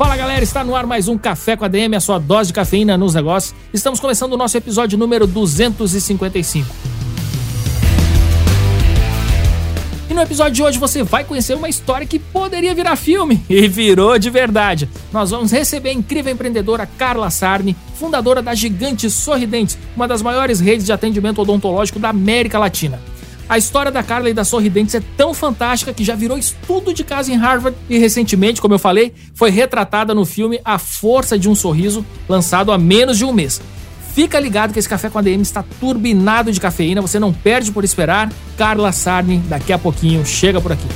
Fala galera, está no ar mais um Café com ADM, a sua dose de cafeína nos negócios. Estamos começando o nosso episódio número 255. E no episódio de hoje você vai conhecer uma história que poderia virar filme e virou de verdade. Nós vamos receber a incrível empreendedora Carla Sarni, fundadora da Gigante Sorridentes, uma das maiores redes de atendimento odontológico da América Latina. A história da Carla e da Sorridentes é tão fantástica que já virou estudo de caso em Harvard e recentemente, como eu falei, foi retratada no filme A Força de um Sorriso, lançado há menos de um mês. Fica ligado que esse café com ADM está turbinado de cafeína, você não perde por esperar. Carla Sarni, daqui a pouquinho, chega por aqui.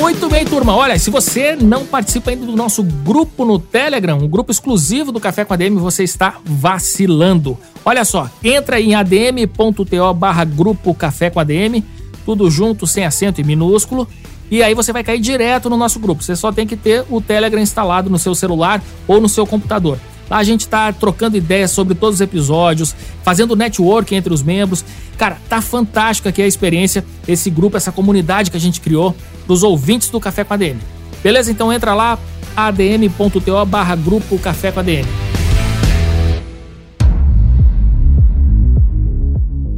Muito bem, turma. Olha, se você não participa ainda do nosso grupo no Telegram, um grupo exclusivo do Café com ADM, você está vacilando. Olha só, entra em adm.to barra grupo Café com ADM, tudo junto, sem acento e minúsculo, e aí você vai cair direto no nosso grupo. Você só tem que ter o Telegram instalado no seu celular ou no seu computador. Lá a gente está trocando ideias sobre todos os episódios, fazendo network entre os membros. Cara, tá fantástico aqui a experiência, esse grupo, essa comunidade que a gente criou dos ouvintes do Café com ADM. Beleza? Então entra lá, adm.to barra grupo Café com ADM.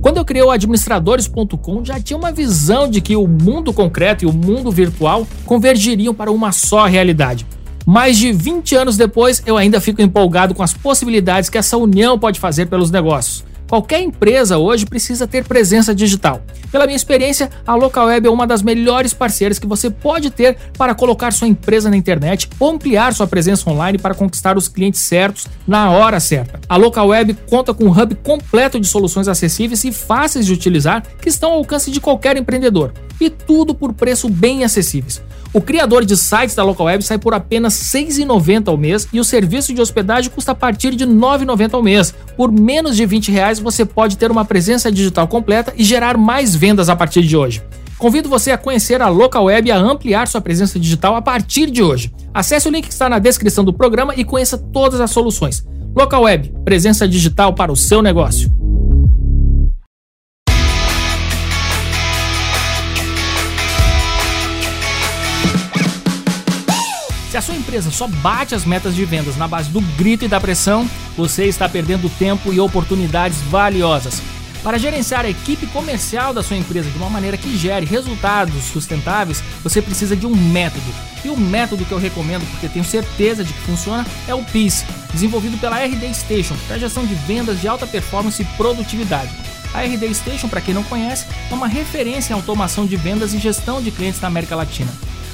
Quando eu criei o administradores.com, já tinha uma visão de que o mundo concreto e o mundo virtual convergiriam para uma só realidade. Mais de 20 anos depois, eu ainda fico empolgado com as possibilidades que essa união pode fazer pelos negócios. Qualquer empresa hoje precisa ter presença digital. Pela minha experiência, a LocalWeb é uma das melhores parceiras que você pode ter para colocar sua empresa na internet ou ampliar sua presença online para conquistar os clientes certos na hora certa. A LocalWeb conta com um hub completo de soluções acessíveis e fáceis de utilizar que estão ao alcance de qualquer empreendedor. E tudo por preço bem acessíveis. O criador de sites da LocalWeb sai por apenas R$ 6,90 ao mês e o serviço de hospedagem custa a partir de R$ 9,90 ao mês. Por menos de 20 reais você pode ter uma presença digital completa e gerar mais vendas a partir de hoje. Convido você a conhecer a LocalWeb e a ampliar sua presença digital a partir de hoje. Acesse o link que está na descrição do programa e conheça todas as soluções. LocalWeb, presença digital para o seu negócio. Se a sua empresa só bate as metas de vendas na base do grito e da pressão, você está perdendo tempo e oportunidades valiosas. Para gerenciar a equipe comercial da sua empresa de uma maneira que gere resultados sustentáveis, você precisa de um método. E o método que eu recomendo, porque tenho certeza de que funciona, é o PIS, desenvolvido pela RD Station para gestão de vendas de alta performance e produtividade. A RD Station, para quem não conhece, é uma referência em automação de vendas e gestão de clientes na América Latina.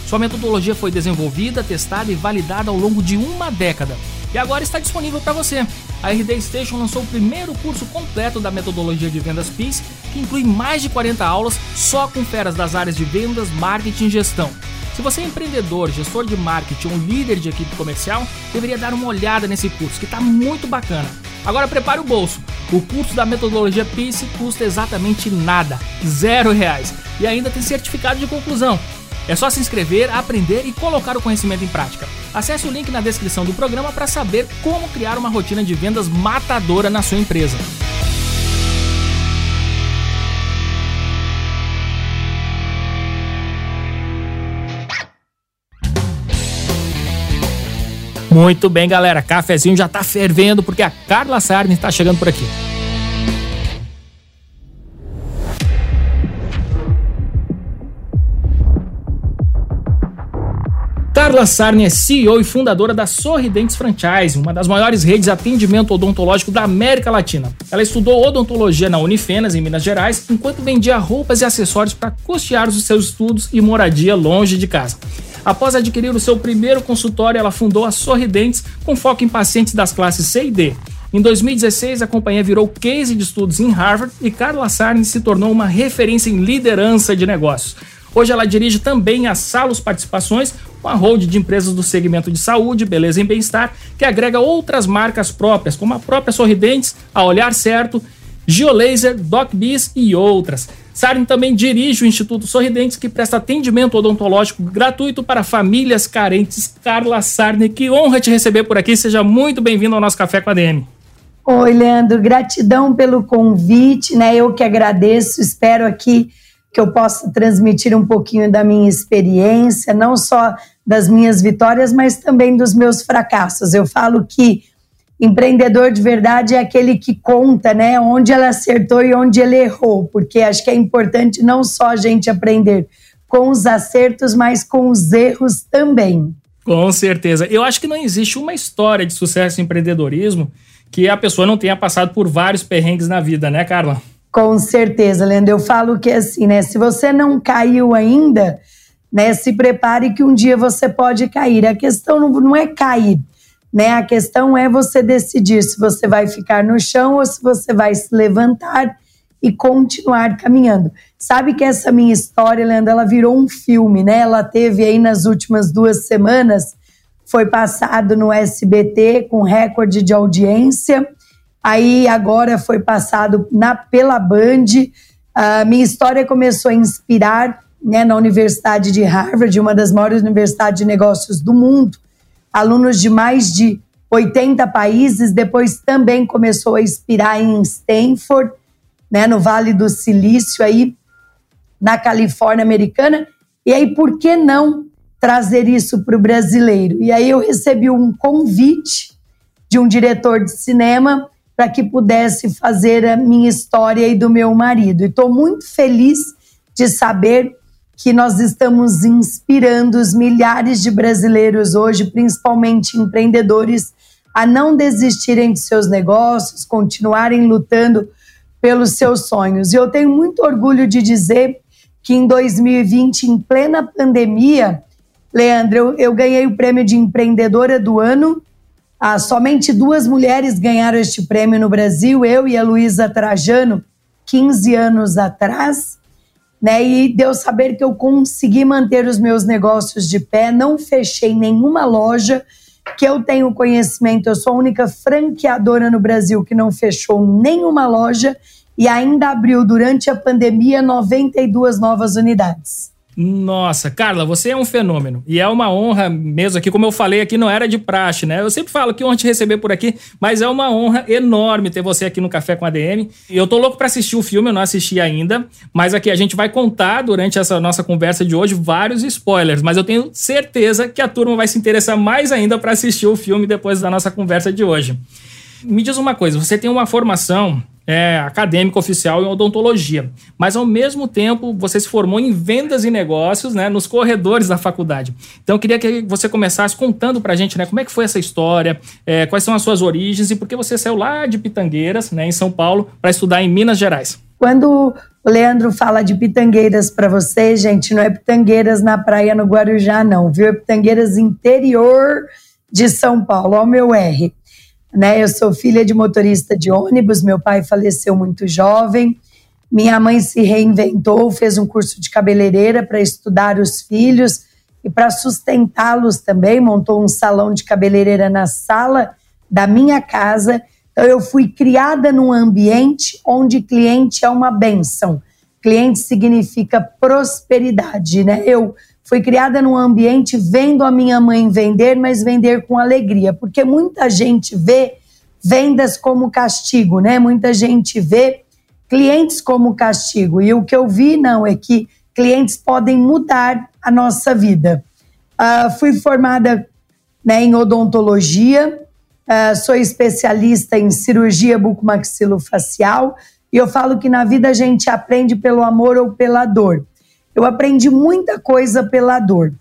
Sua metodologia foi desenvolvida, testada e validada ao longo de uma década e agora está disponível para você. A RD Station lançou o primeiro curso completo da metodologia de vendas PIS, que inclui mais de 40 aulas só com feras das áreas de vendas, marketing e gestão. Se você é empreendedor, gestor de marketing ou líder de equipe comercial, deveria dar uma olhada nesse curso, que está muito bacana. Agora prepare o bolso. O curso da metodologia PIS custa exatamente nada, zero reais. E ainda tem certificado de conclusão. É só se inscrever, aprender e colocar o conhecimento em prática. Acesse o link na descrição do programa para saber como criar uma rotina de vendas matadora na sua empresa. Muito bem, galera. Cafezinho já está fervendo porque a Carla Sarni está chegando por aqui. Carla Sarni é CEO e fundadora da Sorridentes Franchise, uma das maiores redes de atendimento odontológico da América Latina. Ela estudou odontologia na Unifenas, em Minas Gerais, enquanto vendia roupas e acessórios para custear os seus estudos e moradia longe de casa. Após adquirir o seu primeiro consultório, ela fundou a Sorridentes, com foco em pacientes das classes C e D. Em 2016, a companhia virou case de estudos em Harvard e Carla Sarni se tornou uma referência em liderança de negócios. Hoje ela dirige também a Salos Participações, uma hold de empresas do segmento de saúde, beleza e bem-estar, que agrega outras marcas próprias, como a própria Sorridentes, a Olhar Certo, Geolaser, DocBiz e outras. Sarin também dirige o Instituto Sorridentes, que presta atendimento odontológico gratuito para famílias carentes. Carla Sarne, que honra te receber por aqui. Seja muito bem-vindo ao nosso Café com a DM. Oi, Leandro, gratidão pelo convite, né? Eu que agradeço, espero aqui que eu possa transmitir um pouquinho da minha experiência, não só das minhas vitórias, mas também dos meus fracassos. Eu falo que empreendedor de verdade é aquele que conta, né, onde ele acertou e onde ele errou, porque acho que é importante não só a gente aprender com os acertos, mas com os erros também. Com certeza. Eu acho que não existe uma história de sucesso em empreendedorismo que a pessoa não tenha passado por vários perrengues na vida, né, Carla? Com certeza, Leandro. Eu falo que assim, né? Se você não caiu ainda, né? Se prepare que um dia você pode cair. A questão não, não é cair, né? A questão é você decidir se você vai ficar no chão ou se você vai se levantar e continuar caminhando. Sabe que essa minha história, Leandro, ela virou um filme, né? Ela teve aí nas últimas duas semanas foi passado no SBT com recorde de audiência. Aí agora foi passado na pela Band. A minha história começou a inspirar né, na Universidade de Harvard, uma das maiores universidades de negócios do mundo, alunos de mais de 80 países. Depois também começou a inspirar em Stanford, né, no Vale do Silício, aí na Califórnia americana. E aí, por que não trazer isso para o brasileiro. E aí eu recebi um convite de um diretor de cinema para que pudesse fazer a minha história e do meu marido. E estou muito feliz de saber que nós estamos inspirando os milhares de brasileiros hoje, principalmente empreendedores, a não desistirem de seus negócios, continuarem lutando pelos seus sonhos. E eu tenho muito orgulho de dizer que em 2020, em plena pandemia, Leandro, eu, eu ganhei o prêmio de empreendedora do ano. Ah, somente duas mulheres ganharam este prêmio no Brasil, eu e a Luísa Trajano, 15 anos atrás. Né, e deu saber que eu consegui manter os meus negócios de pé, não fechei nenhuma loja, que eu tenho conhecimento, eu sou a única franqueadora no Brasil que não fechou nenhuma loja e ainda abriu durante a pandemia 92 novas unidades. Nossa, Carla, você é um fenômeno. E é uma honra mesmo aqui, como eu falei aqui, não era de praxe, né? Eu sempre falo que honra te receber por aqui, mas é uma honra enorme ter você aqui no Café com a DM. Eu tô louco para assistir o filme, eu não assisti ainda, mas aqui a gente vai contar durante essa nossa conversa de hoje vários spoilers, mas eu tenho certeza que a turma vai se interessar mais ainda para assistir o filme depois da nossa conversa de hoje. Me diz uma coisa, você tem uma formação é, acadêmico oficial em odontologia, mas ao mesmo tempo você se formou em vendas e negócios, né, nos corredores da faculdade. Então eu queria que você começasse contando para a gente, né, como é que foi essa história, é, quais são as suas origens e por que você saiu lá de Pitangueiras, né, em São Paulo, para estudar em Minas Gerais. Quando o Leandro fala de Pitangueiras para você, gente, não é Pitangueiras na praia no Guarujá, não, viu? É Pitangueiras interior de São Paulo, ao meu R. Né? Eu sou filha de motorista de ônibus, meu pai faleceu muito jovem. Minha mãe se reinventou, fez um curso de cabeleireira para estudar os filhos e para sustentá-los também, montou um salão de cabeleireira na sala da minha casa. Então eu fui criada num ambiente onde cliente é uma benção. Cliente significa prosperidade, né? Eu Fui criada num ambiente vendo a minha mãe vender, mas vender com alegria, porque muita gente vê vendas como castigo, né? Muita gente vê clientes como castigo. E o que eu vi, não, é que clientes podem mudar a nossa vida. Uh, fui formada né, em odontologia, uh, sou especialista em cirurgia bucomaxilofacial, e eu falo que na vida a gente aprende pelo amor ou pela dor. Eu aprendi muita coisa pela dor.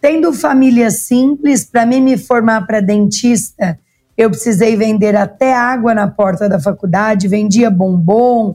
Tendo família simples, para mim me formar para dentista, eu precisei vender até água na porta da faculdade, vendia bombom,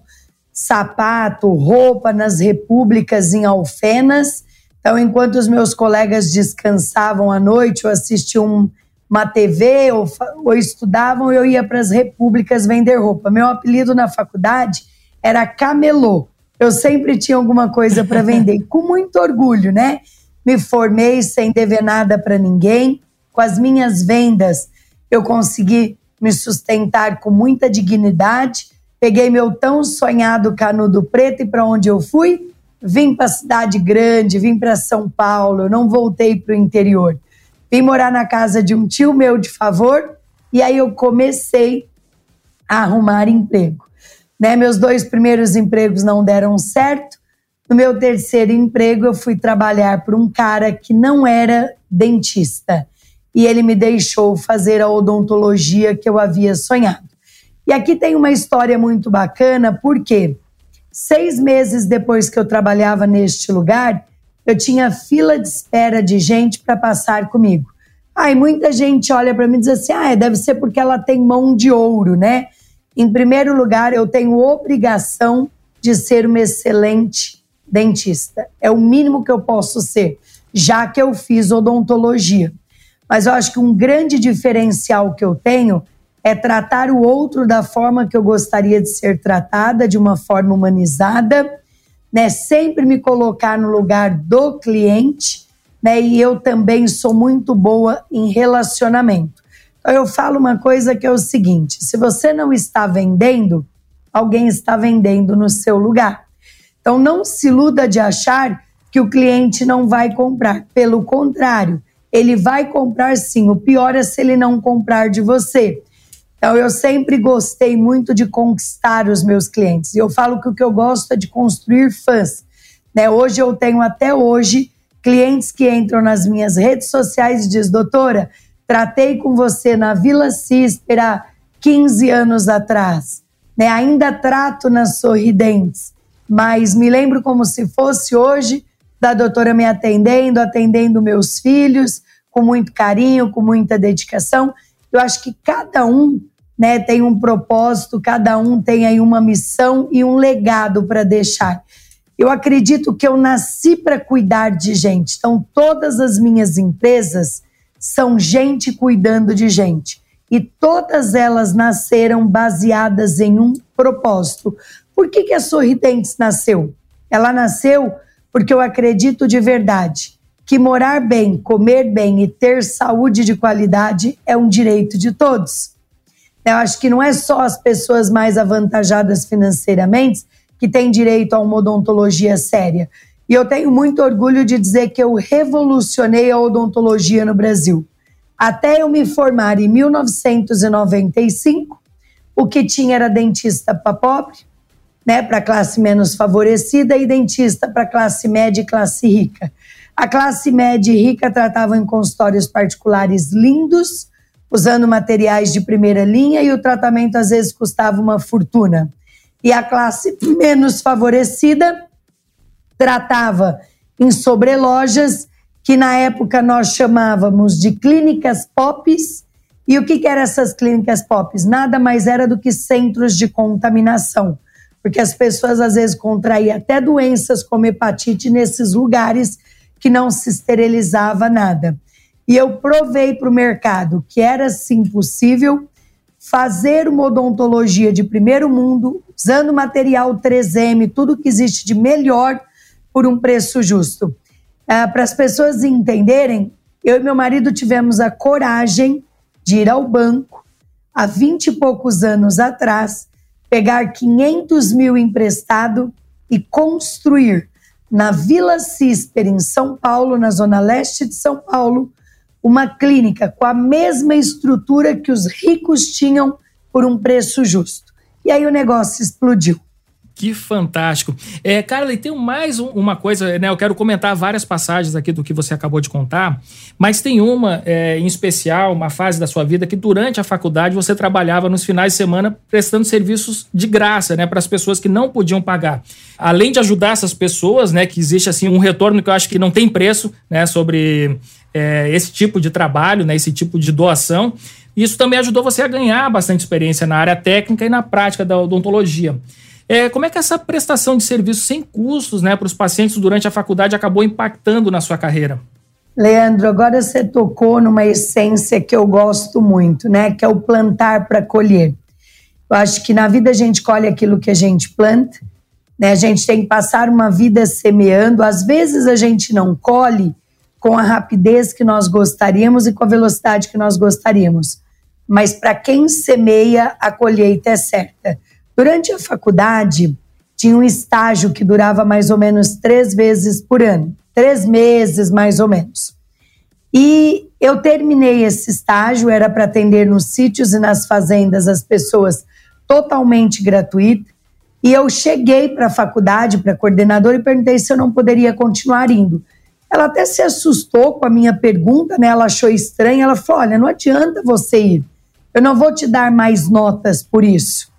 sapato, roupa nas repúblicas em Alfenas. Então, enquanto os meus colegas descansavam à noite ou assistiam uma TV ou, ou estudavam, eu ia para as repúblicas vender roupa. Meu apelido na faculdade era camelô eu sempre tinha alguma coisa para vender, com muito orgulho, né? me formei sem dever nada para ninguém. Com as minhas vendas, eu consegui me sustentar com muita dignidade. Peguei meu tão sonhado canudo preto e para onde eu fui? Vim para a cidade grande, vim para São Paulo, não voltei para o interior. Vim morar na casa de um tio meu de favor e aí eu comecei a arrumar emprego. Né? Meus dois primeiros empregos não deram certo. No meu terceiro emprego, eu fui trabalhar para um cara que não era dentista. E ele me deixou fazer a odontologia que eu havia sonhado. E aqui tem uma história muito bacana, porque seis meses depois que eu trabalhava neste lugar, eu tinha fila de espera de gente para passar comigo. Aí muita gente olha para mim e diz assim: ah, deve ser porque ela tem mão de ouro, né? Em primeiro lugar, eu tenho obrigação de ser uma excelente dentista. É o mínimo que eu posso ser, já que eu fiz odontologia. Mas eu acho que um grande diferencial que eu tenho é tratar o outro da forma que eu gostaria de ser tratada, de uma forma humanizada, né? Sempre me colocar no lugar do cliente né? E eu também sou muito boa em relacionamento. Eu falo uma coisa que é o seguinte: se você não está vendendo, alguém está vendendo no seu lugar. Então não se iluda de achar que o cliente não vai comprar. Pelo contrário, ele vai comprar sim. O pior é se ele não comprar de você. Então eu sempre gostei muito de conquistar os meus clientes. E eu falo que o que eu gosto é de construir fãs. Né? Hoje eu tenho até hoje clientes que entram nas minhas redes sociais e diz, doutora, tratei com você na Vila Císpera 15 anos atrás, né? Ainda trato nas sorridentes, mas me lembro como se fosse hoje da doutora me atendendo, atendendo meus filhos com muito carinho, com muita dedicação. Eu acho que cada um né, tem um propósito, cada um tem aí uma missão e um legado para deixar. Eu acredito que eu nasci para cuidar de gente. Então, todas as minhas empresas são gente cuidando de gente. E todas elas nasceram baseadas em um propósito. Por que, que a Sorridentes nasceu? Ela nasceu porque eu acredito de verdade que morar bem, comer bem e ter saúde de qualidade é um direito de todos. Eu acho que não é só as pessoas mais avantajadas financeiramente que tem direito a uma odontologia séria. E eu tenho muito orgulho de dizer que eu revolucionei a odontologia no Brasil. Até eu me formar em 1995, o que tinha era dentista para pobre, né, para classe menos favorecida, e dentista para classe média e classe rica. A classe média e rica tratava em consultórios particulares lindos, usando materiais de primeira linha, e o tratamento às vezes custava uma fortuna e a classe menos favorecida tratava em sobrelojas que na época nós chamávamos de clínicas POPs. E o que, que eram essas clínicas POPs? Nada mais era do que centros de contaminação, porque as pessoas às vezes contraíam até doenças como hepatite nesses lugares que não se esterilizava nada. E eu provei para o mercado que era sim possível fazer uma odontologia de primeiro mundo, usando material 3M, tudo que existe de melhor por um preço justo. Ah, Para as pessoas entenderem, eu e meu marido tivemos a coragem de ir ao banco há 20 e poucos anos atrás, pegar 500 mil emprestado e construir na Vila Cisper, em São Paulo, na zona leste de São Paulo, uma clínica com a mesma estrutura que os ricos tinham por um preço justo. E aí o negócio explodiu. Que fantástico. É, Carla, e tem mais uma coisa, né? Eu quero comentar várias passagens aqui do que você acabou de contar, mas tem uma é, em especial, uma fase da sua vida que durante a faculdade você trabalhava nos finais de semana prestando serviços de graça, né, para as pessoas que não podiam pagar. Além de ajudar essas pessoas, né, que existe assim um retorno que eu acho que não tem preço, né, sobre é, esse tipo de trabalho, né, esse tipo de doação. Isso também ajudou você a ganhar bastante experiência na área técnica e na prática da odontologia. É, como é que essa prestação de serviço sem custos né, para os pacientes durante a faculdade acabou impactando na sua carreira? Leandro, agora você tocou numa essência que eu gosto muito, né? Que é o plantar para colher. Eu acho que na vida a gente colhe aquilo que a gente planta, né? A gente tem que passar uma vida semeando. Às vezes a gente não colhe com a rapidez que nós gostaríamos e com a velocidade que nós gostaríamos. Mas para quem semeia, a colheita é certa. Durante a faculdade, tinha um estágio que durava mais ou menos três vezes por ano, três meses mais ou menos. E eu terminei esse estágio, era para atender nos sítios e nas fazendas as pessoas totalmente gratuito. E eu cheguei para a faculdade, para a coordenadora, e perguntei se eu não poderia continuar indo. Ela até se assustou com a minha pergunta, né? Ela achou estranha. Ela falou: Olha, não adianta você ir. Eu não vou te dar mais notas por isso.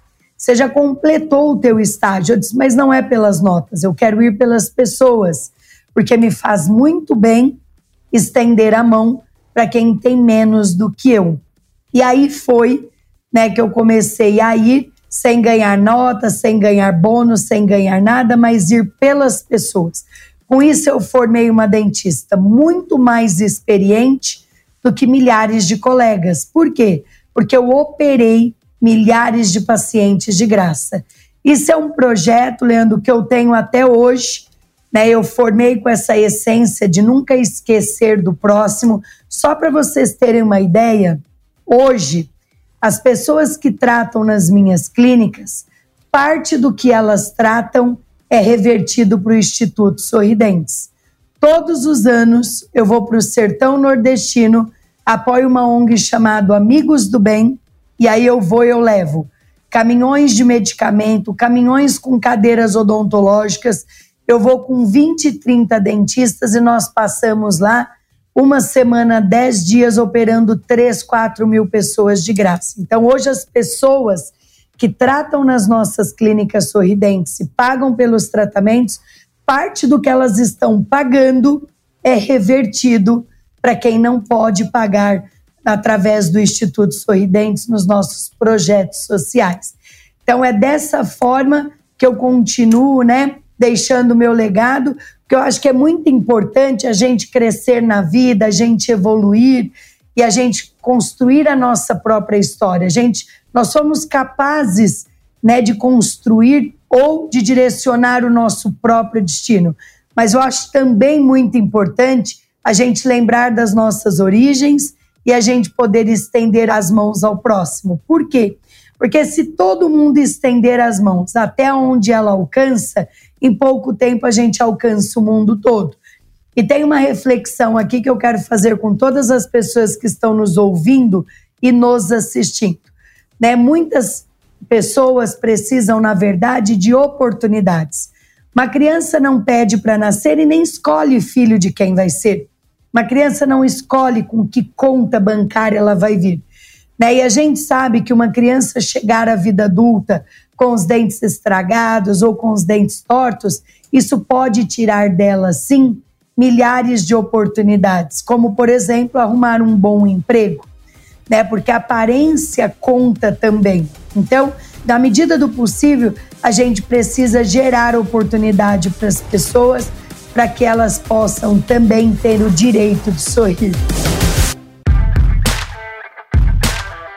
Você já completou o teu estágio. Eu disse: Mas não é pelas notas. Eu quero ir pelas pessoas, porque me faz muito bem estender a mão para quem tem menos do que eu. E aí foi, né, que eu comecei a ir sem ganhar notas, sem ganhar bônus, sem ganhar nada, mas ir pelas pessoas. Com isso, eu formei uma dentista muito mais experiente do que milhares de colegas. Por quê? Porque eu operei milhares de pacientes de graça. Isso é um projeto, Leandro, que eu tenho até hoje. Né? Eu formei com essa essência de nunca esquecer do próximo. Só para vocês terem uma ideia, hoje, as pessoas que tratam nas minhas clínicas, parte do que elas tratam é revertido para o Instituto Sorridentes. Todos os anos eu vou para o sertão nordestino, apoio uma ONG chamada Amigos do Bem, e aí eu vou e eu levo caminhões de medicamento, caminhões com cadeiras odontológicas. Eu vou com 20, 30 dentistas e nós passamos lá uma semana, 10 dias operando 3, 4 mil pessoas de graça. Então, hoje as pessoas que tratam nas nossas clínicas sorridentes e pagam pelos tratamentos, parte do que elas estão pagando é revertido para quem não pode pagar através do Instituto Sorridentes nos nossos projetos sociais. Então é dessa forma que eu continuo, né, deixando o meu legado, porque eu acho que é muito importante a gente crescer na vida, a gente evoluir e a gente construir a nossa própria história. A gente nós somos capazes né, de construir ou de direcionar o nosso próprio destino. Mas eu acho também muito importante a gente lembrar das nossas origens e a gente poder estender as mãos ao próximo. Por quê? Porque se todo mundo estender as mãos até onde ela alcança, em pouco tempo a gente alcança o mundo todo. E tem uma reflexão aqui que eu quero fazer com todas as pessoas que estão nos ouvindo e nos assistindo. Né? Muitas pessoas precisam, na verdade, de oportunidades. Uma criança não pede para nascer e nem escolhe filho de quem vai ser. Uma criança não escolhe com que conta bancária ela vai vir. Né? E a gente sabe que uma criança chegar à vida adulta com os dentes estragados ou com os dentes tortos, isso pode tirar dela, sim, milhares de oportunidades, como, por exemplo, arrumar um bom emprego, né? Porque a aparência conta também. Então, na medida do possível, a gente precisa gerar oportunidade para as pessoas para que elas possam também ter o direito de sorrir.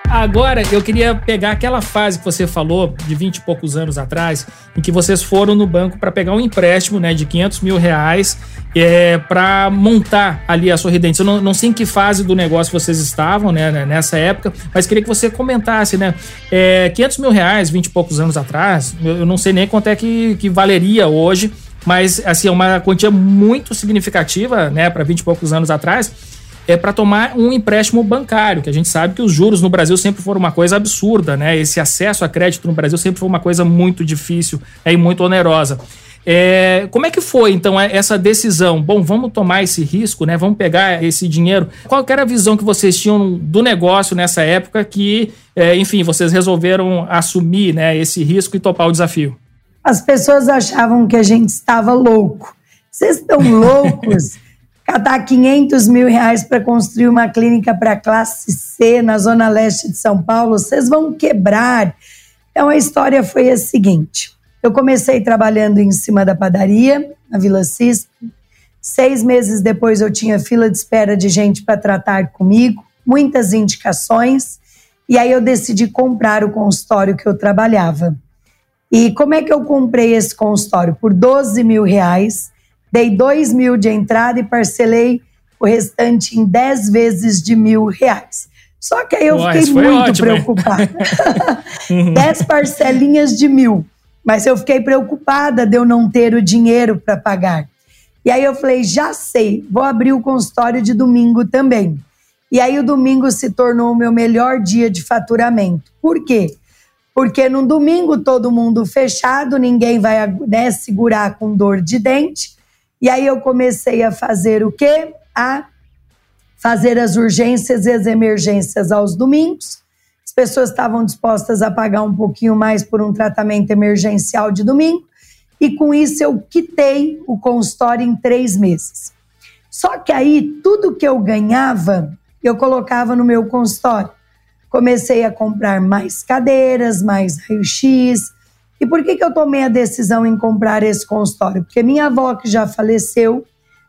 Agora, eu queria pegar aquela fase que você falou, de 20 e poucos anos atrás, em que vocês foram no banco para pegar um empréstimo né, de 500 mil reais é, para montar ali a Sorridentes. Eu não, não, sei em que fase do negócio vocês estavam né, né nessa época, mas queria que você comentasse, né? É, 500 mil reais, 20 e poucos anos atrás, eu, eu não sei nem quanto é que, que valeria hoje, mas assim, é uma quantia muito significativa, né, para 20 e poucos anos atrás é para tomar um empréstimo bancário, que a gente sabe que os juros no Brasil sempre foram uma coisa absurda, né? Esse acesso a crédito no Brasil sempre foi uma coisa muito difícil né? e muito onerosa. É, como é que foi, então, é, essa decisão? Bom, vamos tomar esse risco, né? Vamos pegar esse dinheiro. Qual era a visão que vocês tinham do negócio nessa época que, é, enfim, vocês resolveram assumir né, esse risco e topar o desafio? As pessoas achavam que a gente estava louco. Vocês estão loucos? catar 500 mil reais para construir uma clínica para classe C na zona leste de São Paulo, vocês vão quebrar. Então a história foi a seguinte: eu comecei trabalhando em cima da padaria, na Vila Cisco. Seis meses depois eu tinha fila de espera de gente para tratar comigo, muitas indicações, e aí eu decidi comprar o consultório que eu trabalhava. E como é que eu comprei esse consultório? Por 12 mil reais Dei 2 mil de entrada e parcelei o restante em 10 vezes de mil reais. Só que aí eu Ué, fiquei muito ótimo, preocupada. 10 parcelinhas de mil. Mas eu fiquei preocupada de eu não ter o dinheiro para pagar. E aí eu falei, já sei, vou abrir o consultório de domingo também. E aí o domingo se tornou o meu melhor dia de faturamento. Por quê? Porque no domingo todo mundo fechado, ninguém vai né, segurar com dor de dente. E aí eu comecei a fazer o quê? A fazer as urgências e as emergências aos domingos. As pessoas estavam dispostas a pagar um pouquinho mais por um tratamento emergencial de domingo. E com isso eu quitei o consultório em três meses. Só que aí tudo que eu ganhava eu colocava no meu consultório. Comecei a comprar mais cadeiras, mais raio-x. E por que, que eu tomei a decisão em comprar esse consultório? Porque minha avó, que já faleceu,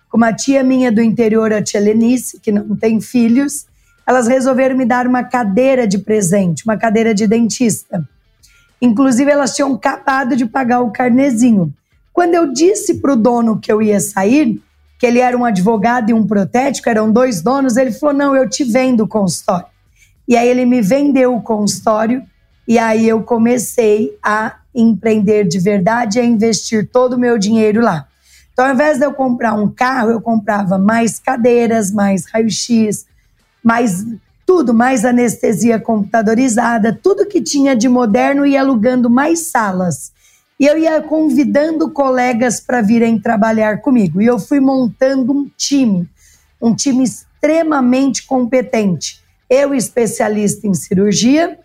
com uma tia minha do interior, a tia Lenice, que não tem filhos, elas resolveram me dar uma cadeira de presente, uma cadeira de dentista. Inclusive, elas tinham acabado de pagar o carnezinho. Quando eu disse para o dono que eu ia sair, que ele era um advogado e um protético, eram dois donos, ele falou: Não, eu te vendo o consultório. E aí ele me vendeu o consultório, e aí eu comecei a empreender de verdade, a investir todo o meu dinheiro lá. Então, ao invés de eu comprar um carro, eu comprava mais cadeiras, mais raio-x, mais tudo, mais anestesia computadorizada, tudo que tinha de moderno e alugando mais salas. E eu ia convidando colegas para virem trabalhar comigo. E eu fui montando um time, um time extremamente competente. Eu, especialista em cirurgia,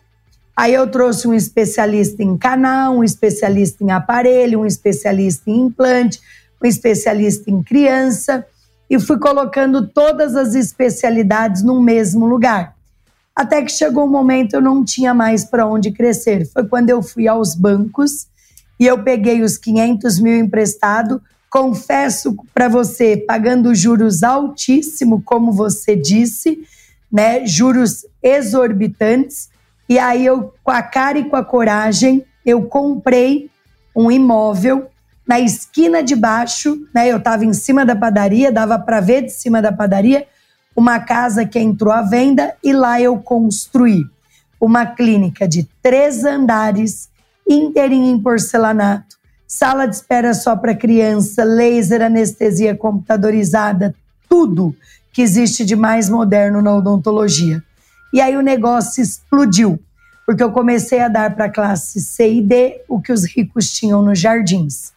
aí eu trouxe um especialista em canal, um especialista em aparelho, um especialista em implante, um especialista em criança, e fui colocando todas as especialidades no mesmo lugar. Até que chegou um momento eu não tinha mais para onde crescer. Foi quando eu fui aos bancos e eu peguei os 500 mil emprestado. Confesso para você, pagando juros altíssimo, como você disse, né? Juros exorbitantes. E aí eu, com a cara e com a coragem, eu comprei um imóvel na esquina de baixo, né? Eu estava em cima da padaria, dava para ver de cima da padaria uma casa que entrou à venda e lá eu construí uma clínica de três andares inteirinho em porcelanato, sala de espera só para criança, laser, anestesia computadorizada, tudo que existe de mais moderno na odontologia. E aí o negócio explodiu, porque eu comecei a dar para a classe C e D o que os ricos tinham nos jardins,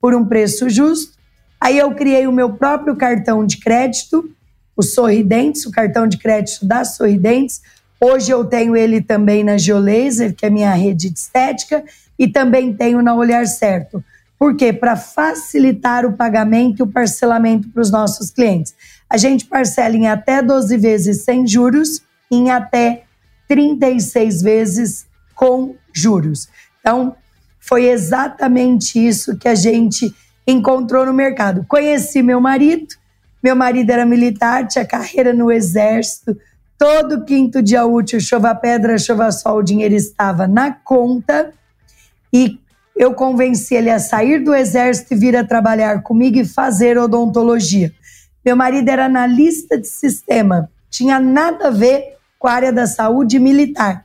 por um preço justo. Aí eu criei o meu próprio cartão de crédito, o Sorridentes, o cartão de crédito da Sorridentes, Hoje eu tenho ele também na Geolaser, que é minha rede de estética, e também tenho na Olhar Certo. Por quê? Para facilitar o pagamento e o parcelamento para os nossos clientes. A gente parcela em até 12 vezes sem juros, em até 36 vezes com juros. Então, foi exatamente isso que a gente encontrou no mercado. Conheci meu marido, meu marido era militar, tinha carreira no exército, Todo quinto dia útil, chova pedra, chova sol, o dinheiro estava na conta. E eu convenci ele a sair do exército e vir a trabalhar comigo e fazer odontologia. Meu marido era analista de sistema, tinha nada a ver com a área da saúde militar.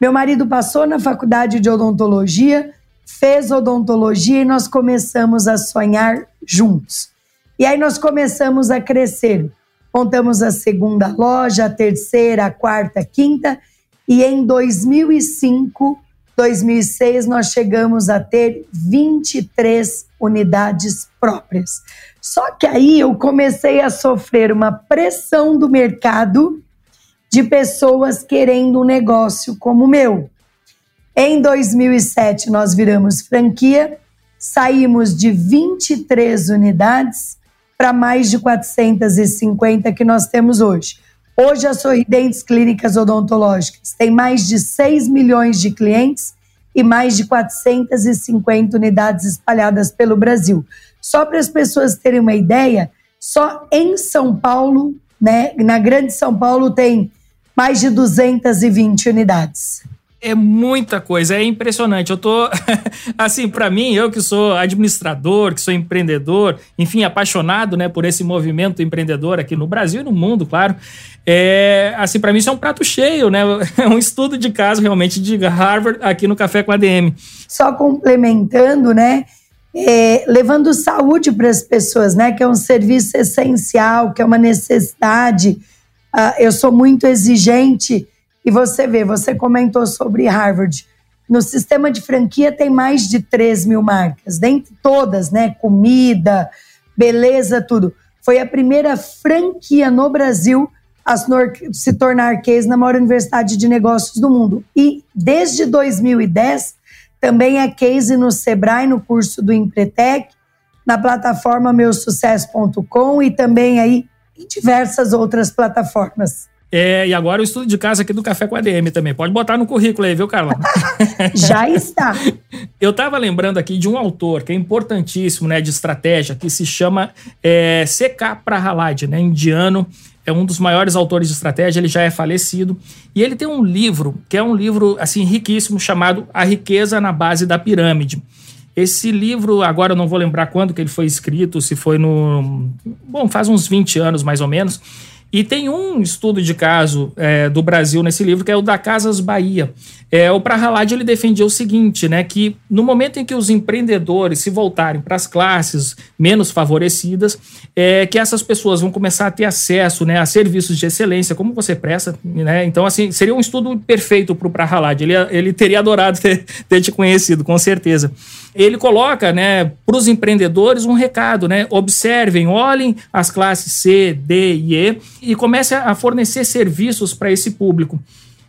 Meu marido passou na faculdade de odontologia, fez odontologia e nós começamos a sonhar juntos. E aí nós começamos a crescer. Montamos a segunda loja, a terceira, a quarta, a quinta, e em 2005, 2006, nós chegamos a ter 23 unidades próprias. Só que aí eu comecei a sofrer uma pressão do mercado de pessoas querendo um negócio como o meu. Em 2007, nós viramos franquia, saímos de 23 unidades para mais de 450 que nós temos hoje. Hoje, a Sorridentes Clínicas Odontológicas tem mais de 6 milhões de clientes e mais de 450 unidades espalhadas pelo Brasil. Só para as pessoas terem uma ideia, só em São Paulo, né, na Grande São Paulo, tem mais de 220 unidades. É muita coisa, é impressionante. Eu tô assim, para mim, eu que sou administrador, que sou empreendedor, enfim, apaixonado, né, por esse movimento empreendedor aqui no Brasil e no mundo, claro. É, assim, para mim isso é um prato cheio, né? É um estudo de caso realmente de Harvard aqui no Café com a DM. Só complementando, né? É, levando saúde para as pessoas, né? Que é um serviço essencial, que é uma necessidade. Uh, eu sou muito exigente e você vê, você comentou sobre Harvard. No sistema de franquia tem mais de 3 mil marcas, dentre todas, né? Comida, beleza, tudo. Foi a primeira franquia no Brasil a se tornar case na maior universidade de negócios do mundo. E desde 2010 também é case no Sebrae, no curso do Empretec, na plataforma meusucesso.com e também aí em diversas outras plataformas. É, e agora o estudo de casa aqui do Café com ADM também. Pode botar no currículo aí, viu, Carla? Já está. Eu estava lembrando aqui de um autor que é importantíssimo, né, de estratégia, que se chama é, C.K. Prahalad, né, indiano. É um dos maiores autores de estratégia, ele já é falecido. E ele tem um livro, que é um livro, assim, riquíssimo, chamado A Riqueza na Base da Pirâmide. Esse livro, agora eu não vou lembrar quando que ele foi escrito, se foi no... Bom, faz uns 20 anos, mais ou menos e tem um estudo de caso é, do Brasil nesse livro, que é o da Casas Bahia. É, o Prahalad ele defendia o seguinte, né, que no momento em que os empreendedores se voltarem para as classes menos favorecidas, é, que essas pessoas vão começar a ter acesso né, a serviços de excelência, como você presta. Né? Então, assim, seria um estudo perfeito para o Prahalad. Ele, ele teria adorado ter, ter te conhecido, com certeza ele coloca né, para os empreendedores um recado, né? Observem, olhem as classes C, D e E e comecem a fornecer serviços para esse público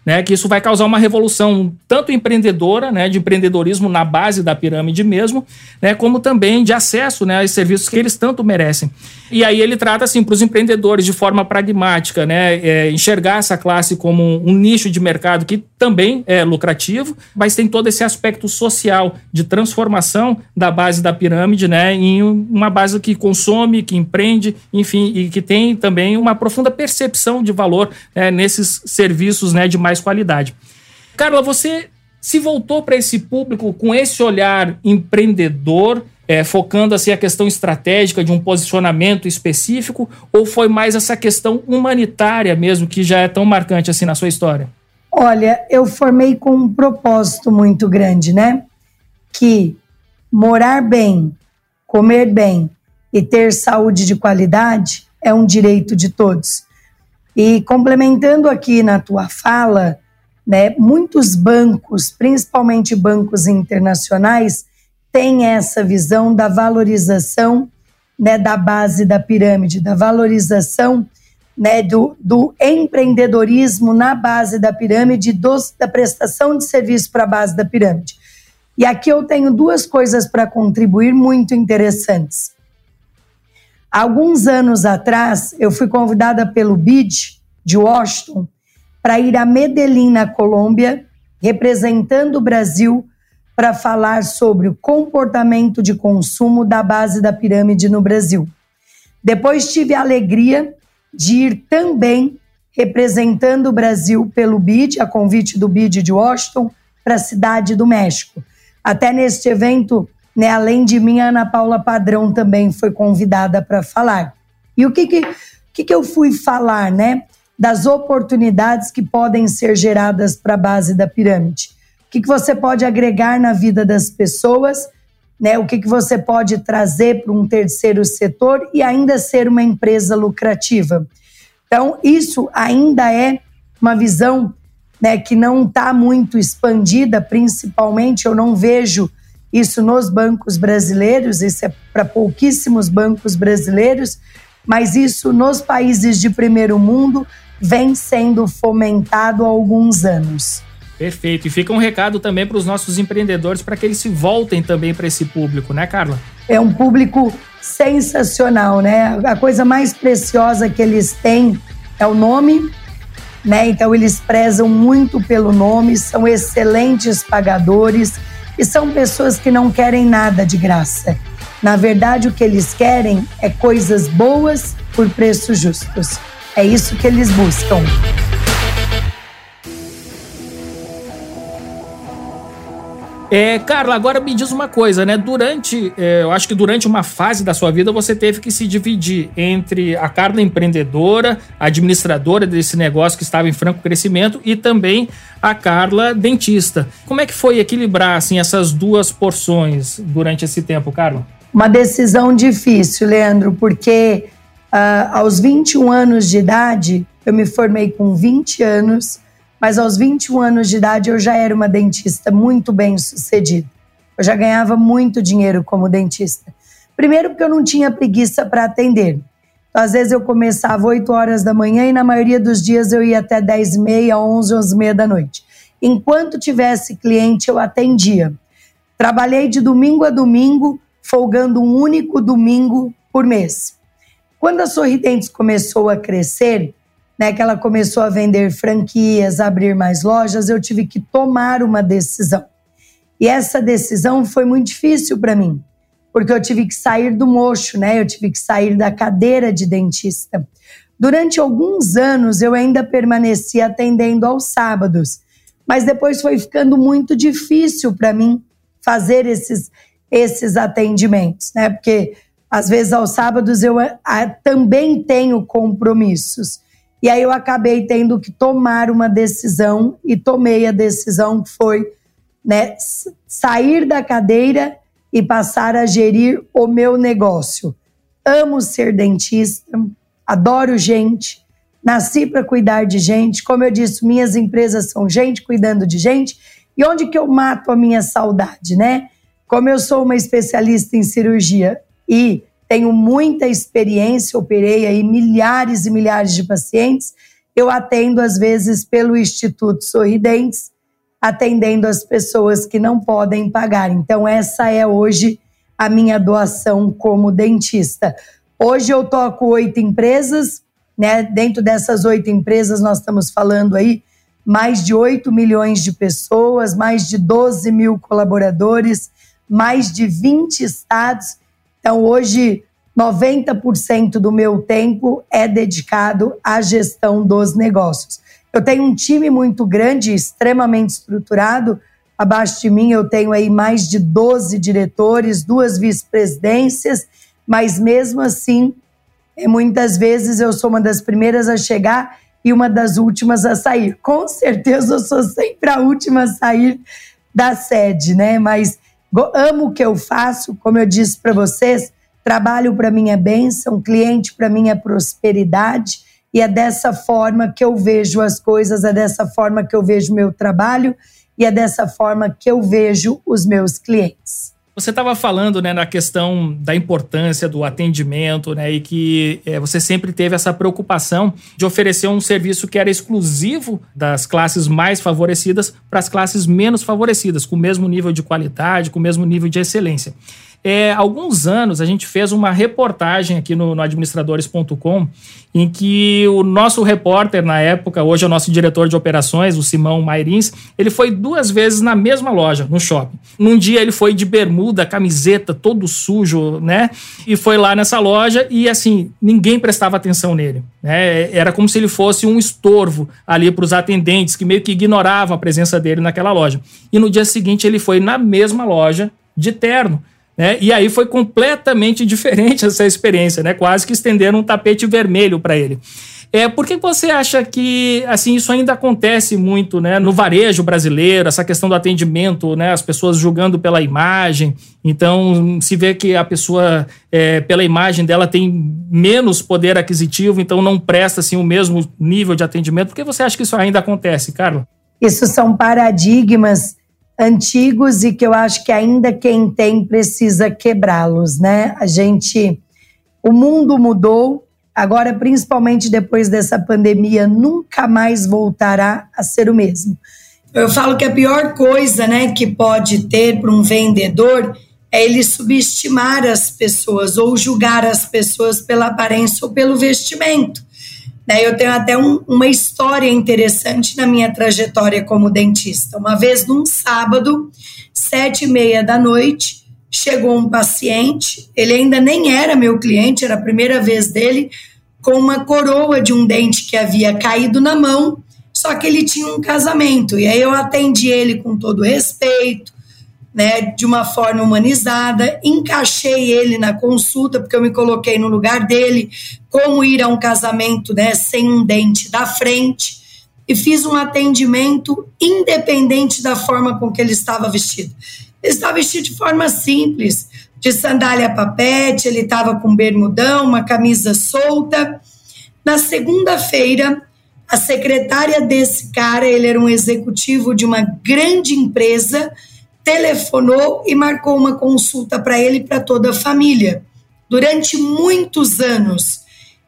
né, que isso vai causar uma revolução tanto empreendedora, né, de empreendedorismo na base da pirâmide mesmo, né, como também de acesso né, aos serviços que eles tanto merecem. E aí ele trata assim para os empreendedores de forma pragmática, né, é, enxergar essa classe como um, nicho de mercado que também é lucrativo, mas tem todo esse aspecto social de transformação da base da pirâmide, né, em uma base que consome, que empreende, enfim, e que tem também uma profunda percepção de valor né, nesses serviços, né, de mais mais qualidade. Carla, você se voltou para esse público com esse olhar empreendedor, é, focando assim a questão estratégica de um posicionamento específico, ou foi mais essa questão humanitária mesmo que já é tão marcante assim na sua história? Olha, eu formei com um propósito muito grande, né? Que morar bem, comer bem e ter saúde de qualidade é um direito de todos. E complementando aqui na tua fala, né, muitos bancos, principalmente bancos internacionais, têm essa visão da valorização né, da base da pirâmide, da valorização né, do, do empreendedorismo na base da pirâmide, dos, da prestação de serviço para a base da pirâmide. E aqui eu tenho duas coisas para contribuir muito interessantes. Alguns anos atrás, eu fui convidada pelo BID de Washington para ir a Medellín, na Colômbia, representando o Brasil para falar sobre o comportamento de consumo da base da pirâmide no Brasil. Depois tive a alegria de ir também representando o Brasil pelo BID, a convite do BID de Washington, para a cidade do México. Até neste evento né? Além de mim, a Ana Paula Padrão também foi convidada para falar. E o que que, que que eu fui falar, né? Das oportunidades que podem ser geradas para a base da pirâmide. O que, que você pode agregar na vida das pessoas, né? O que, que você pode trazer para um terceiro setor e ainda ser uma empresa lucrativa. Então, isso ainda é uma visão né, que não está muito expandida, principalmente eu não vejo isso nos bancos brasileiros, isso é para pouquíssimos bancos brasileiros, mas isso nos países de primeiro mundo vem sendo fomentado há alguns anos. Perfeito. E fica um recado também para os nossos empreendedores para que eles se voltem também para esse público, né, Carla? É um público sensacional, né? A coisa mais preciosa que eles têm é o nome, né? Então eles prezam muito pelo nome, são excelentes pagadores e são pessoas que não querem nada de graça. Na verdade, o que eles querem é coisas boas por preços justos. É isso que eles buscam. É, Carla, agora me diz uma coisa, né? Durante, é, eu acho que durante uma fase da sua vida você teve que se dividir entre a Carla empreendedora, administradora desse negócio que estava em franco crescimento e também a Carla dentista. Como é que foi equilibrar assim essas duas porções durante esse tempo, Carla? Uma decisão difícil, Leandro, porque uh, aos 21 anos de idade, eu me formei com 20 anos mas aos 21 anos de idade eu já era uma dentista muito bem sucedida. Eu já ganhava muito dinheiro como dentista. Primeiro porque eu não tinha preguiça para atender. Então, às vezes eu começava 8 horas da manhã e na maioria dos dias eu ia até 10 e meia, 11, 11 e meia da noite. Enquanto tivesse cliente, eu atendia. Trabalhei de domingo a domingo, folgando um único domingo por mês. Quando a Sorridentes começou a crescer, né, que ela começou a vender franquias, abrir mais lojas, eu tive que tomar uma decisão. E essa decisão foi muito difícil para mim, porque eu tive que sair do mocho, né? Eu tive que sair da cadeira de dentista. Durante alguns anos eu ainda permaneci atendendo aos sábados, mas depois foi ficando muito difícil para mim fazer esses esses atendimentos, né? Porque às vezes aos sábados eu a, a, também tenho compromissos. E aí eu acabei tendo que tomar uma decisão e tomei a decisão que foi né, sair da cadeira e passar a gerir o meu negócio. Amo ser dentista, adoro gente, nasci para cuidar de gente. Como eu disse, minhas empresas são gente cuidando de gente. E onde que eu mato a minha saudade, né? Como eu sou uma especialista em cirurgia e tenho muita experiência, operei aí milhares e milhares de pacientes. Eu atendo, às vezes, pelo Instituto Sorridentes, atendendo as pessoas que não podem pagar. Então, essa é hoje a minha doação como dentista. Hoje eu toco oito empresas, né? Dentro dessas oito empresas, nós estamos falando aí mais de 8 milhões de pessoas, mais de 12 mil colaboradores, mais de 20 estados. Então, hoje, 90% do meu tempo é dedicado à gestão dos negócios. Eu tenho um time muito grande, extremamente estruturado. Abaixo de mim, eu tenho aí mais de 12 diretores, duas vice-presidências, mas mesmo assim, é, muitas vezes eu sou uma das primeiras a chegar e uma das últimas a sair. Com certeza eu sou sempre a última a sair da sede, né? Mas amo o que eu faço, como eu disse para vocês, trabalho para mim é bênção, cliente para mim é prosperidade, e é dessa forma que eu vejo as coisas, é dessa forma que eu vejo meu trabalho e é dessa forma que eu vejo os meus clientes. Você estava falando né, na questão da importância do atendimento, né, e que é, você sempre teve essa preocupação de oferecer um serviço que era exclusivo das classes mais favorecidas para as classes menos favorecidas, com o mesmo nível de qualidade, com o mesmo nível de excelência. É, alguns anos a gente fez uma reportagem aqui no, no administradores.com em que o nosso repórter na época, hoje é o nosso diretor de operações, o Simão Mairins, ele foi duas vezes na mesma loja, no shopping. Num dia ele foi de bermuda, camiseta, todo sujo, né? E foi lá nessa loja e assim, ninguém prestava atenção nele. Né? Era como se ele fosse um estorvo ali para os atendentes que meio que ignoravam a presença dele naquela loja. E no dia seguinte ele foi na mesma loja de terno né? E aí foi completamente diferente essa experiência, né? quase que estenderam um tapete vermelho para ele. É, por que você acha que assim isso ainda acontece muito né, no varejo brasileiro, essa questão do atendimento, né, as pessoas julgando pela imagem? Então, se vê que a pessoa, é, pela imagem dela, tem menos poder aquisitivo, então não presta assim, o mesmo nível de atendimento. Por que você acha que isso ainda acontece, Carla? Isso são paradigmas antigos e que eu acho que ainda quem tem precisa quebrá-los, né? A gente, o mundo mudou, agora principalmente depois dessa pandemia, nunca mais voltará a ser o mesmo. Eu falo que a pior coisa, né, que pode ter para um vendedor é ele subestimar as pessoas ou julgar as pessoas pela aparência ou pelo vestimento. Né? Eu tenho até um, uma história interessante na minha trajetória como dentista. Uma vez, num sábado, sete e meia da noite, chegou um paciente, ele ainda nem era meu cliente, era a primeira vez dele, com uma coroa de um dente que havia caído na mão, só que ele tinha um casamento. E aí eu atendi ele com todo respeito, né, de uma forma humanizada, encaixei ele na consulta, porque eu me coloquei no lugar dele, como ir a um casamento né, sem um dente da frente, e fiz um atendimento independente da forma com que ele estava vestido. Ele estava vestido de forma simples, de sandália papete, ele estava com bermudão, uma camisa solta. Na segunda-feira, a secretária desse cara, ele era um executivo de uma grande empresa, telefonou e marcou uma consulta para ele e para toda a família. Durante muitos anos,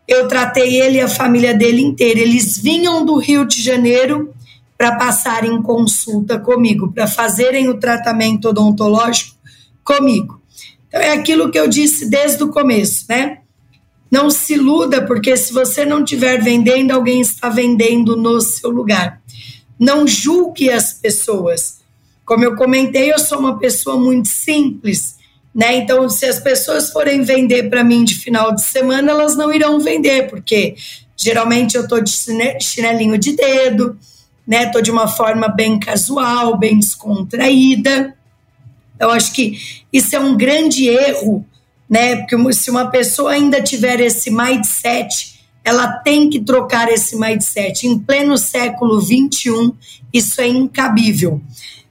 eu tratei ele e a família dele inteira. Eles vinham do Rio de Janeiro para passarem consulta comigo, para fazerem o tratamento odontológico comigo. Então, é aquilo que eu disse desde o começo, né? Não se iluda, porque se você não estiver vendendo, alguém está vendendo no seu lugar. Não julgue as pessoas como eu comentei, eu sou uma pessoa muito simples, né? Então, se as pessoas forem vender para mim de final de semana, elas não irão vender, porque geralmente eu tô de chinelinho de dedo, né? Tô de uma forma bem casual, bem descontraída. Eu acho que isso é um grande erro, né? Porque se uma pessoa ainda tiver esse mindset, ela tem que trocar esse mindset. Em pleno século 21, isso é incabível.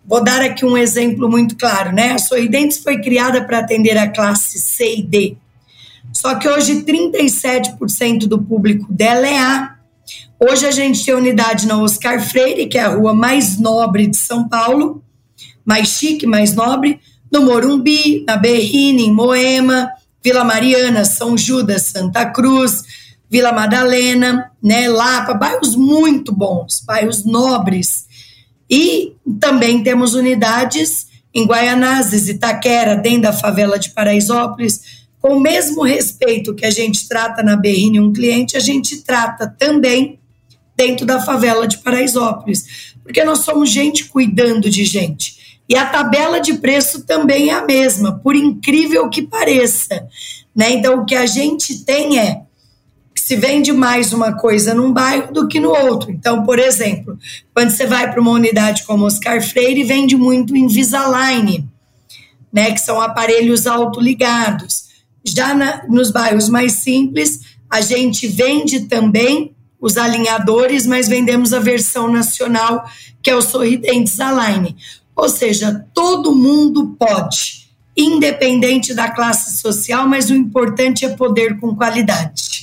Vou dar aqui um exemplo muito claro, né? A Sorridentes foi criada para atender a classe C e D. Só que hoje 37% do público dela é A. Hoje a gente tem unidade na Oscar Freire, que é a rua mais nobre de São Paulo, mais chique, mais nobre, no Morumbi, na Berrine, em Moema, Vila Mariana, São Judas, Santa Cruz, Vila Madalena, né, Lapa, bairros muito bons, bairros nobres e também temos unidades em Guaianazes, Itaquera, dentro da favela de Paraisópolis. Com o mesmo respeito que a gente trata na Berrine um cliente, a gente trata também dentro da favela de Paraisópolis. Porque nós somos gente cuidando de gente. E a tabela de preço também é a mesma, por incrível que pareça. Né? Então, o que a gente tem é se vende mais uma coisa num bairro do que no outro. Então, por exemplo, quando você vai para uma unidade como Oscar Freire, vende muito Invisalign, né, que são aparelhos autoligados. Já na, nos bairros mais simples, a gente vende também os alinhadores, mas vendemos a versão nacional, que é o Sorridentes Align. Ou seja, todo mundo pode, independente da classe social, mas o importante é poder com qualidade.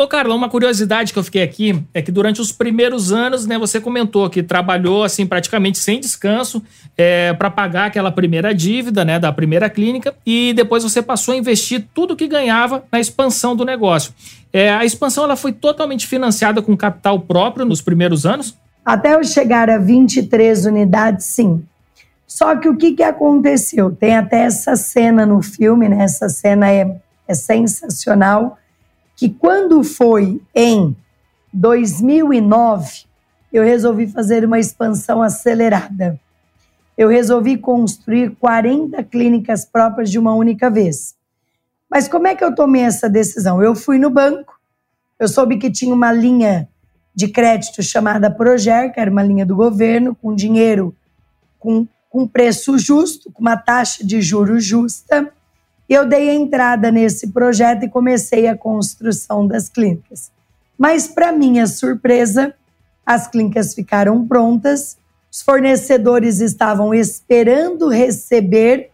Ô, Carla, uma curiosidade que eu fiquei aqui é que durante os primeiros anos, né, você comentou que trabalhou assim praticamente sem descanso é, para pagar aquela primeira dívida, né, da primeira clínica e depois você passou a investir tudo que ganhava na expansão do negócio. É, a expansão ela foi totalmente financiada com capital próprio nos primeiros anos? Até eu chegar a 23 unidades, sim. Só que o que, que aconteceu? Tem até essa cena no filme, né? Essa cena é, é sensacional que quando foi em 2009, eu resolvi fazer uma expansão acelerada. Eu resolvi construir 40 clínicas próprias de uma única vez. Mas como é que eu tomei essa decisão? Eu fui no banco, eu soube que tinha uma linha de crédito chamada Proger, que era uma linha do governo, com dinheiro com, com preço justo, com uma taxa de juros justa. Eu dei entrada nesse projeto e comecei a construção das clínicas. Mas, para minha surpresa, as clínicas ficaram prontas, os fornecedores estavam esperando receber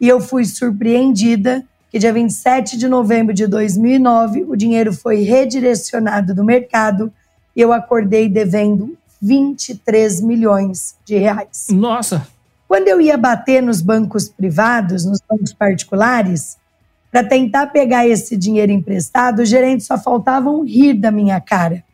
e eu fui surpreendida que dia 27 de novembro de 2009 o dinheiro foi redirecionado do mercado e eu acordei devendo 23 milhões de reais. Nossa! Quando eu ia bater nos bancos privados, nos bancos particulares, para tentar pegar esse dinheiro emprestado, os gerentes só faltavam rir da minha cara.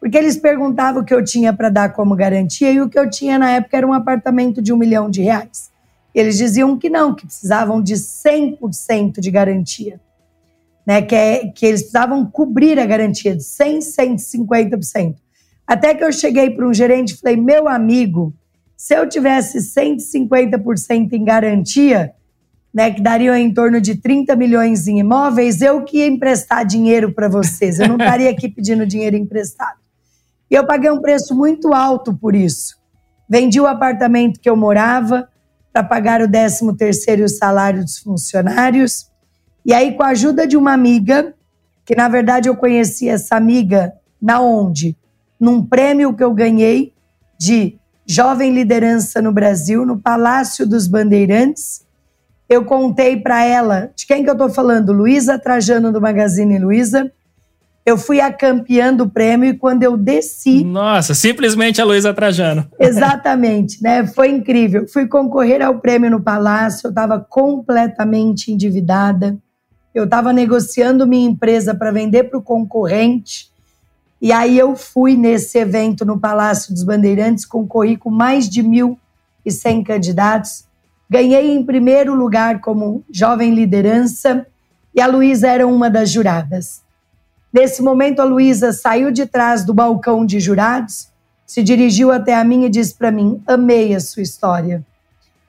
Porque eles perguntavam o que eu tinha para dar como garantia e o que eu tinha na época era um apartamento de um milhão de reais. Eles diziam que não, que precisavam de 100% de garantia. Né, que, é, que eles precisavam cobrir a garantia de 100%, 150%. Até que eu cheguei para um gerente e falei: meu amigo, se eu tivesse 150% em garantia, né, que daria em torno de 30 milhões em imóveis, eu que ia emprestar dinheiro para vocês. Eu não estaria aqui pedindo dinheiro emprestado. E eu paguei um preço muito alto por isso. Vendi o apartamento que eu morava para pagar o 13 terceiro e o salário dos funcionários. E aí, com a ajuda de uma amiga, que na verdade eu conheci essa amiga na onde? Num prêmio que eu ganhei de jovem liderança no Brasil, no Palácio dos Bandeirantes. Eu contei para ela, de quem que eu estou falando? Luísa Trajano do Magazine Luiza. Eu fui a campeã do prêmio e quando eu desci. Nossa, simplesmente a Luísa Trajano. Exatamente, né? Foi incrível. Fui concorrer ao prêmio no Palácio, eu estava completamente endividada. Eu estava negociando minha empresa para vender para o concorrente. E aí eu fui nesse evento no Palácio dos Bandeirantes, concorri com mais de 1.100 candidatos. Ganhei em primeiro lugar como jovem liderança e a Luísa era uma das juradas. Nesse momento, a Luísa saiu de trás do balcão de jurados, se dirigiu até a mim e disse para mim: Amei a sua história.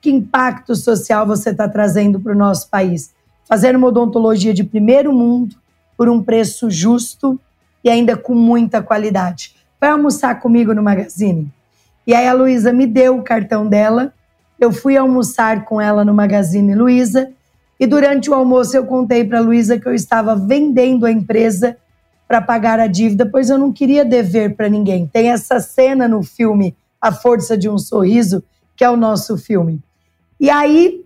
Que impacto social você está trazendo para o nosso país? Fazendo uma odontologia de primeiro mundo por um preço justo e ainda com muita qualidade. Vai almoçar comigo no Magazine? E aí a Luísa me deu o cartão dela, eu fui almoçar com ela no Magazine Luiza e durante o almoço eu contei para a Luísa que eu estava vendendo a empresa para pagar a dívida, pois eu não queria dever para ninguém. Tem essa cena no filme A Força de um Sorriso, que é o nosso filme. E aí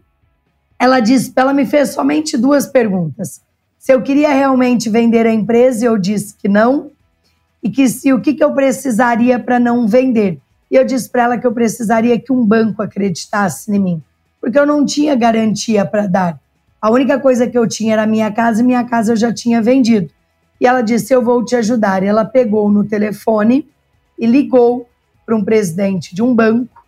ela disse, ela me fez somente duas perguntas. Se eu queria realmente vender a empresa, eu disse que não, e que se o que, que eu precisaria para não vender. E eu disse para ela que eu precisaria que um banco acreditasse em mim, porque eu não tinha garantia para dar. A única coisa que eu tinha era minha casa e minha casa eu já tinha vendido. E ela disse: Eu vou te ajudar. E ela pegou no telefone e ligou para um presidente de um banco.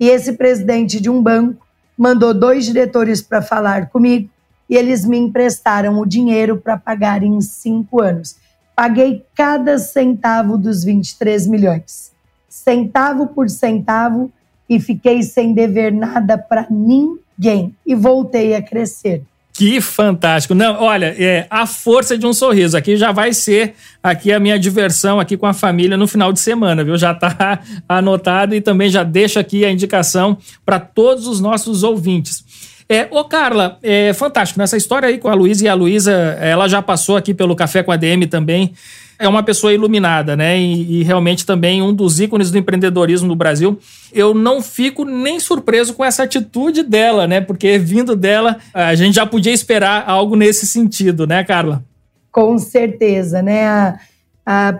E esse presidente de um banco mandou dois diretores para falar comigo e eles me emprestaram o dinheiro para pagar em cinco anos. Paguei cada centavo dos 23 milhões, centavo por centavo, e fiquei sem dever nada para ninguém. E voltei a crescer. Que fantástico. Não, olha, é, a força de um sorriso. Aqui já vai ser aqui a minha diversão aqui com a família no final de semana, viu? Já está anotado e também já deixo aqui a indicação para todos os nossos ouvintes. É, ô Carla, é fantástico. Nessa história aí com a Luísa e a Luísa, ela já passou aqui pelo Café com a DM também. É uma pessoa iluminada, né? E, e, realmente também um dos ícones do empreendedorismo no Brasil. Eu não fico nem surpreso com essa atitude dela, né? Porque vindo dela, a gente já podia esperar algo nesse sentido, né, Carla? Com certeza, né?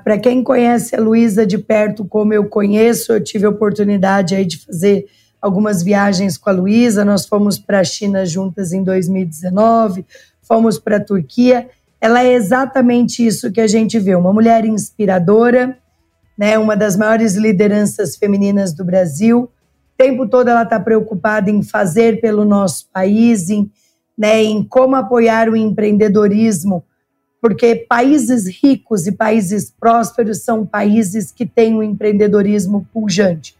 Para quem conhece a Luísa de perto, como eu conheço, eu tive a oportunidade aí de fazer algumas viagens com a Luísa. Nós fomos para a China juntas em 2019, fomos para a Turquia. Ela é exatamente isso que a gente vê, uma mulher inspiradora, né, uma das maiores lideranças femininas do Brasil. O tempo todo ela está preocupada em fazer pelo nosso país, em, né, em como apoiar o empreendedorismo, porque países ricos e países prósperos são países que têm um empreendedorismo pujante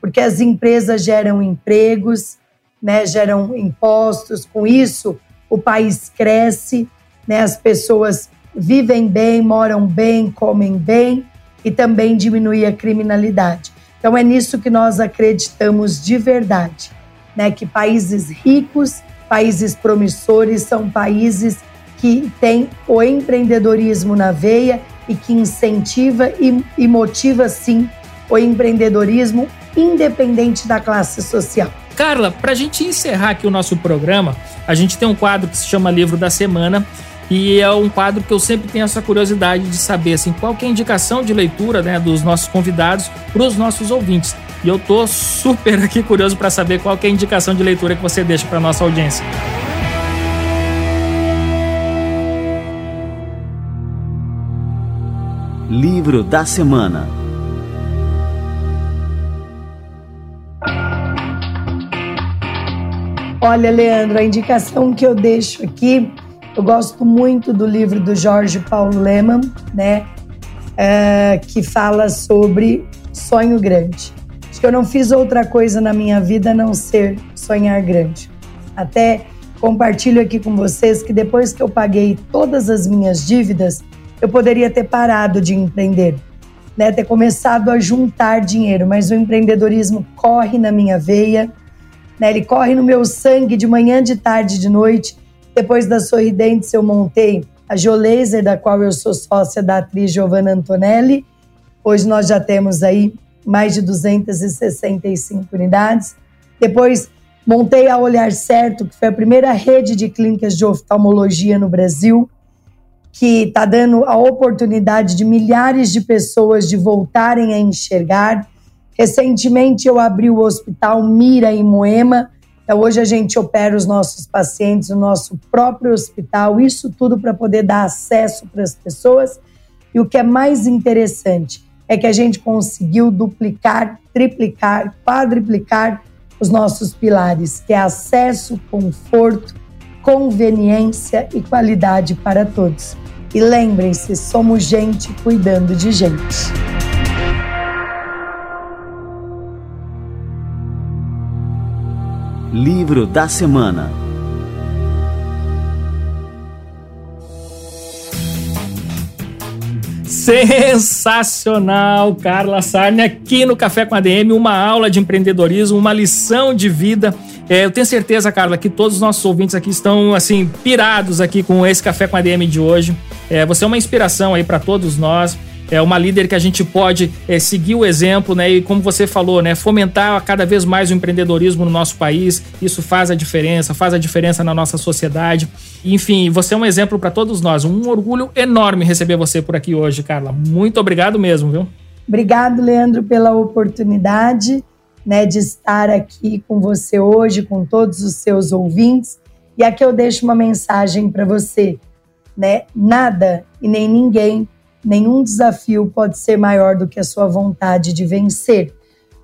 porque as empresas geram empregos, né, geram impostos, com isso o país cresce, né, as pessoas vivem bem, moram bem, comem bem e também diminui a criminalidade. Então é nisso que nós acreditamos de verdade, né, que países ricos, países promissores são países que têm o empreendedorismo na veia e que incentiva e, e motiva sim o empreendedorismo independente da classe social. Carla, para a gente encerrar aqui o nosso programa, a gente tem um quadro que se chama Livro da Semana e é um quadro que eu sempre tenho essa curiosidade de saber assim, qual é a indicação de leitura né, dos nossos convidados para os nossos ouvintes. E eu tô super aqui curioso para saber qual é a indicação de leitura que você deixa para nossa audiência. Livro da Semana Olha, Leandro, a indicação que eu deixo aqui, eu gosto muito do livro do Jorge Paulo Leman, né? É, que fala sobre sonho grande. Acho que eu não fiz outra coisa na minha vida a não ser sonhar grande. Até compartilho aqui com vocês que depois que eu paguei todas as minhas dívidas, eu poderia ter parado de empreender, né? ter começado a juntar dinheiro, mas o empreendedorismo corre na minha veia né? Ele corre no meu sangue de manhã, de tarde, de noite. Depois da Sorridentes, eu montei a Geolaser, da qual eu sou sócia da atriz Giovanna Antonelli. Hoje nós já temos aí mais de 265 unidades. Depois montei a Olhar Certo, que foi a primeira rede de clínicas de oftalmologia no Brasil, que está dando a oportunidade de milhares de pessoas de voltarem a enxergar. Recentemente eu abri o Hospital Mira em Moema. Então, hoje a gente opera os nossos pacientes no nosso próprio hospital, isso tudo para poder dar acesso para as pessoas. E o que é mais interessante é que a gente conseguiu duplicar, triplicar, quadriplicar os nossos pilares, que é acesso, conforto, conveniência e qualidade para todos. E lembrem-se, somos gente cuidando de gente. Livro da Semana Sensacional, Carla Sarne, aqui no Café com a DM, uma aula de empreendedorismo, uma lição de vida. É, eu tenho certeza, Carla, que todos os nossos ouvintes aqui estão assim pirados aqui com esse Café com a DM de hoje. É, você é uma inspiração aí para todos nós é uma líder que a gente pode é, seguir o exemplo, né? E como você falou, né? Fomentar cada vez mais o empreendedorismo no nosso país. Isso faz a diferença, faz a diferença na nossa sociedade. Enfim, você é um exemplo para todos nós. Um orgulho enorme receber você por aqui hoje, Carla. Muito obrigado mesmo, viu? Obrigado, Leandro, pela oportunidade né, de estar aqui com você hoje, com todos os seus ouvintes. E aqui eu deixo uma mensagem para você, né? Nada e nem ninguém Nenhum desafio pode ser maior do que a sua vontade de vencer.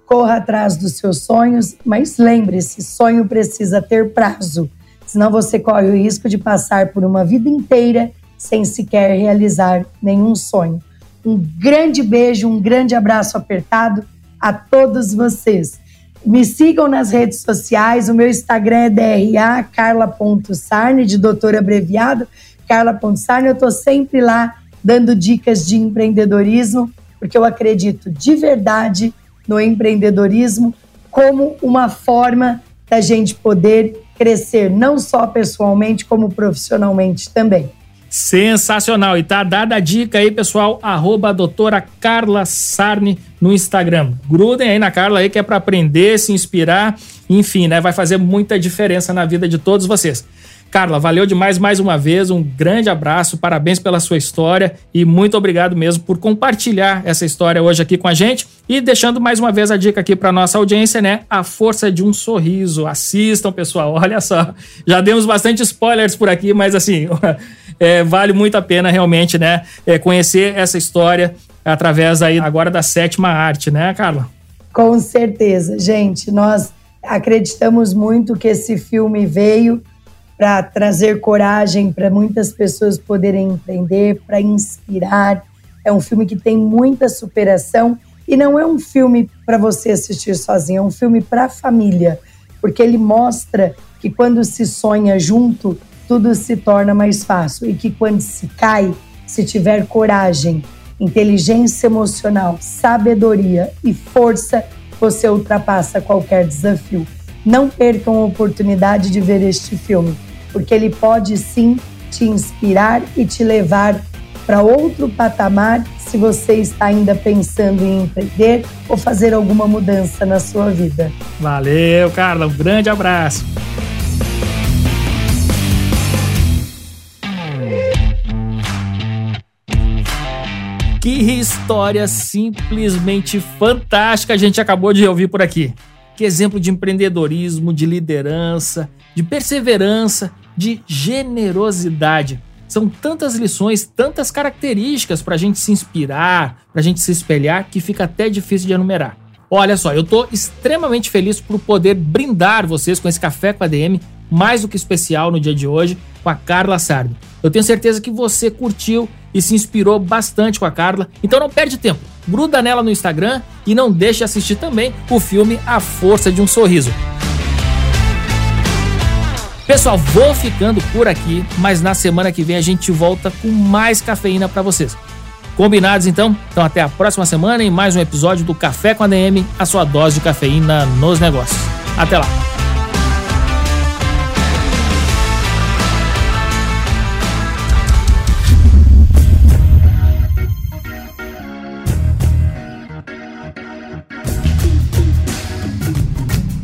Corra atrás dos seus sonhos, mas lembre-se: sonho precisa ter prazo, senão você corre o risco de passar por uma vida inteira sem sequer realizar nenhum sonho. Um grande beijo, um grande abraço apertado a todos vocês. Me sigam nas redes sociais, o meu Instagram é DRA, carla.sarne, de doutor abreviado, carla.sarne, eu estou sempre lá dando dicas de empreendedorismo, porque eu acredito de verdade no empreendedorismo como uma forma da gente poder crescer, não só pessoalmente, como profissionalmente também. Sensacional. E tá dada a dica aí, pessoal, arroba doutora Carla Sarni no Instagram. Grudem aí na Carla aí que é para aprender, se inspirar, enfim, né? Vai fazer muita diferença na vida de todos vocês. Carla, valeu demais mais uma vez, um grande abraço, parabéns pela sua história e muito obrigado mesmo por compartilhar essa história hoje aqui com a gente e deixando mais uma vez a dica aqui para nossa audiência, né? A força de um sorriso. Assistam, pessoal, olha só. Já demos bastante spoilers por aqui, mas assim, é, vale muito a pena realmente, né? É, conhecer essa história através aí agora da sétima arte, né, Carla? Com certeza, gente. Nós acreditamos muito que esse filme veio para trazer coragem para muitas pessoas poderem empreender, para inspirar. É um filme que tem muita superação e não é um filme para você assistir sozinho, é um filme para a família, porque ele mostra que quando se sonha junto, tudo se torna mais fácil e que quando se cai, se tiver coragem, inteligência emocional, sabedoria e força, você ultrapassa qualquer desafio. Não percam a oportunidade de ver este filme porque ele pode sim te inspirar e te levar para outro patamar se você está ainda pensando em empreender ou fazer alguma mudança na sua vida. Valeu, Carla. Um grande abraço. Que história simplesmente fantástica a gente acabou de ouvir por aqui. Que exemplo de empreendedorismo, de liderança, de perseverança de generosidade. São tantas lições, tantas características para a gente se inspirar, para a gente se espelhar, que fica até difícil de enumerar. Olha só, eu estou extremamente feliz por poder brindar vocês com esse café com a DM, mais do que especial no dia de hoje, com a Carla Sardo. Eu tenho certeza que você curtiu e se inspirou bastante com a Carla, então não perde tempo. Gruda nela no Instagram e não deixe de assistir também o filme A Força de um Sorriso. Pessoal, vou ficando por aqui, mas na semana que vem a gente volta com mais cafeína para vocês. Combinados então? Então até a próxima semana em mais um episódio do Café com a DM, a sua dose de cafeína nos negócios. Até lá.